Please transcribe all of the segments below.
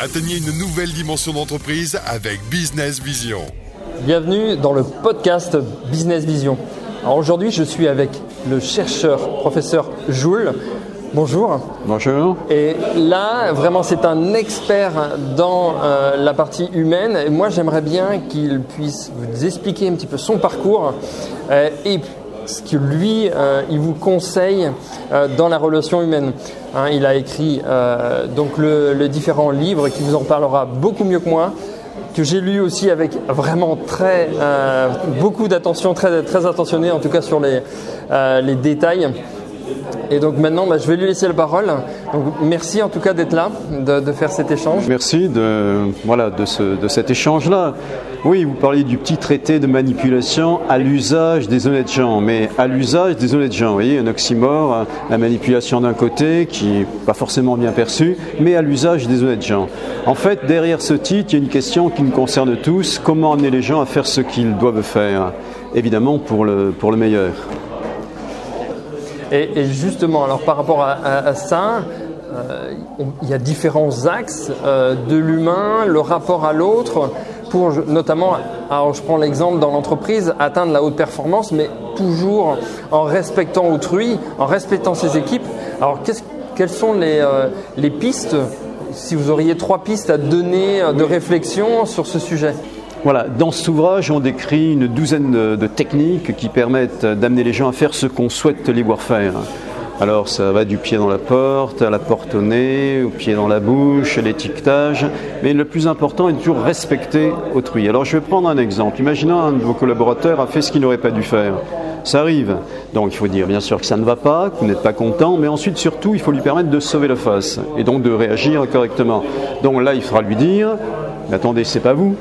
Atteignez une nouvelle dimension d'entreprise avec Business Vision. Bienvenue dans le podcast Business Vision. Alors aujourd'hui, je suis avec le chercheur, professeur Joule. Bonjour. Bonjour. Et là, vraiment, c'est un expert dans euh, la partie humaine. Et moi, j'aimerais bien qu'il puisse vous expliquer un petit peu son parcours euh, et ce que lui, euh, il vous conseille euh, dans la relation humaine. Hein, il a écrit euh, donc le, le différents livres qui vous en parlera beaucoup mieux que moi que j'ai lu aussi avec vraiment très euh, beaucoup d'attention, très très attentionné en tout cas sur les les détails. Et donc maintenant, bah, je vais lui laisser la parole. Donc, merci en tout cas d'être là, de, faire cet échange. Merci de, voilà, de, ce, de cet échange-là. Oui, vous parliez du petit traité de manipulation à l'usage des honnêtes gens, mais à l'usage des honnêtes gens. Vous voyez, un oxymore, la manipulation d'un côté, qui n'est pas forcément bien perçue, mais à l'usage des honnêtes gens. En fait, derrière ce titre, il y a une question qui nous concerne tous comment amener les gens à faire ce qu'ils doivent faire? Évidemment, pour le, pour le meilleur. Et, et, justement, alors par rapport à, à, à ça, euh, il y a différents axes euh, de l'humain, le rapport à l'autre, pour notamment, alors je prends l'exemple dans l'entreprise, atteindre la haute performance, mais toujours en respectant autrui, en respectant ses équipes. Alors quelles sont les, euh, les pistes, si vous auriez trois pistes à donner de réflexion sur ce sujet? Voilà, dans cet ouvrage, on décrit une douzaine de, techniques qui permettent d'amener les gens à faire ce qu'on souhaite les voir faire. Alors ça va du pied dans la porte, à la porte au nez, au pied dans la bouche, l'étiquetage, mais le plus important est toujours respecter autrui. Alors je vais prendre un exemple. Imaginons un de vos collaborateurs a fait ce qu'il n'aurait pas dû faire. Ça arrive. Donc il faut dire bien sûr que ça ne va pas, que vous n'êtes pas content, mais ensuite surtout il faut lui permettre de sauver la face et donc de réagir correctement. Donc là il faudra lui dire, attendez, c'est pas vous,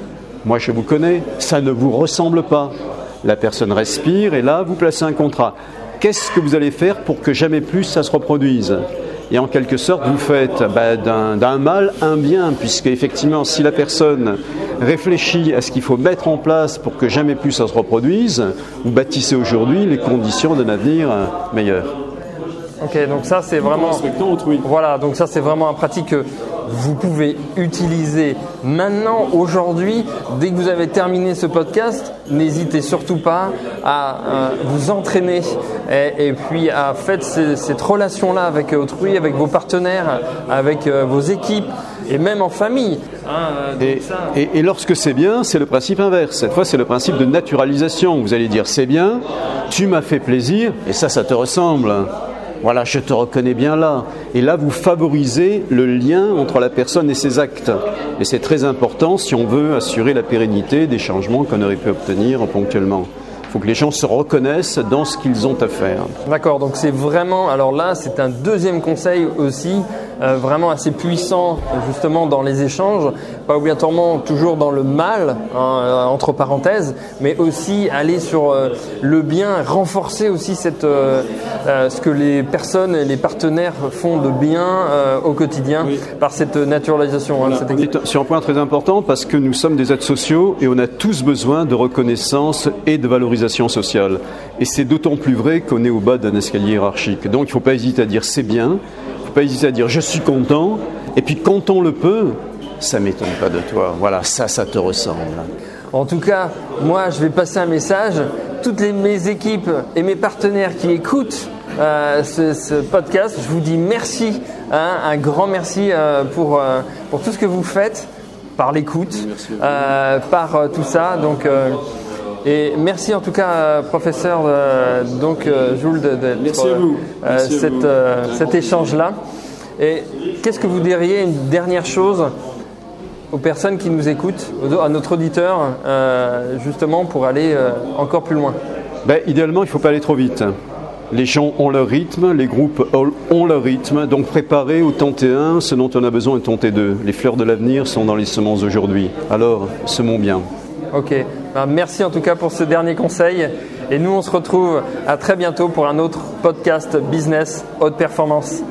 moi je vous connais, ça ne vous ressemble pas. La personne respire et là vous placez un contrat. Qu'est-ce que vous allez faire pour que jamais plus ça se reproduise? Et en quelque sorte, vous faites bah, d'un mal un bien, puisque effectivement, si la personne réfléchit à ce qu'il faut mettre en place pour que jamais plus ça se reproduise, vous bâtissez aujourd'hui les conditions d'un avenir meilleur. Ok, donc ça c'est vraiment. autrui. Voilà, donc ça c'est vraiment un pratique que vous pouvez utiliser maintenant, aujourd'hui, dès que vous avez terminé ce podcast, n'hésitez surtout pas à euh, vous entraîner et, et, puis à faire cette relation-là avec autrui, avec vos partenaires, avec euh, vos équipes et même en famille. Hein, et, et, et, lorsque c'est bien, c'est le principe inverse. Cette fois, c'est le principe de naturalisation. Vous allez dire c'est bien, tu m'as fait plaisir, et ça, ça te ressemble. Voilà, je te reconnais bien là. Et là, vous favorisez le lien entre la personne et ses actes. Et c'est très important si on veut assurer la pérennité des changements qu'on aurait pu obtenir ponctuellement. Il faut que les gens se reconnaissent dans ce qu'ils ont à faire. D'accord, donc c'est vraiment, alors là, c'est un deuxième conseil aussi, euh, vraiment assez puissant justement dans les échanges, pas obligatoirement toujours dans le mal, hein, entre parenthèses, mais aussi aller sur euh, le bien, renforcer aussi cette, euh, ce que les personnes et les partenaires font de bien au quotidien oui. par cette naturalisation. Voilà. Hein, cette... Sur un point très important, parce que nous sommes des êtres sociaux et on a tous besoin de reconnaissance et de valorisation sociale. Et c'est d'autant plus vrai qu'on est au bas d'un escalier hiérarchique. Donc il ne faut pas hésiter à dire c'est bien, il ne faut pas hésiter à dire je suis content, et puis quand on le peut, ça m'étonne pas de toi. Voilà, ça, ça te ressemble. En tout cas, moi, je vais passer un message. Toutes les, mes équipes et mes partenaires qui écoutent euh, ce, ce, podcast, je vous dis merci, hein, un grand merci euh, pour, euh, pour tout ce que vous faites, par l'écoute, euh, par tout ça. Donc, et merci en tout cas, professeur, donc Jules, de, de, merci à vous. Merci cette, à vous. cet échange-là. Et qu'est-ce que vous diriez, une dernière chose aux personnes qui nous écoutent, à notre auditeur, euh, justement pour aller euh, encore plus loin? Ben, Idéalement, il ne faut pas aller trop vite. Les gens ont leur rythme, les groupes ont leur rythme, donc préparez au temps T1 ce dont on a besoin au temps T2. Les fleurs de l'avenir sont dans les semences d'aujourd'hui. Alors, semons bien. Ok, ben, merci en tout cas pour ce dernier conseil. Et nous, on se retrouve à très bientôt pour un autre podcast business haute performance.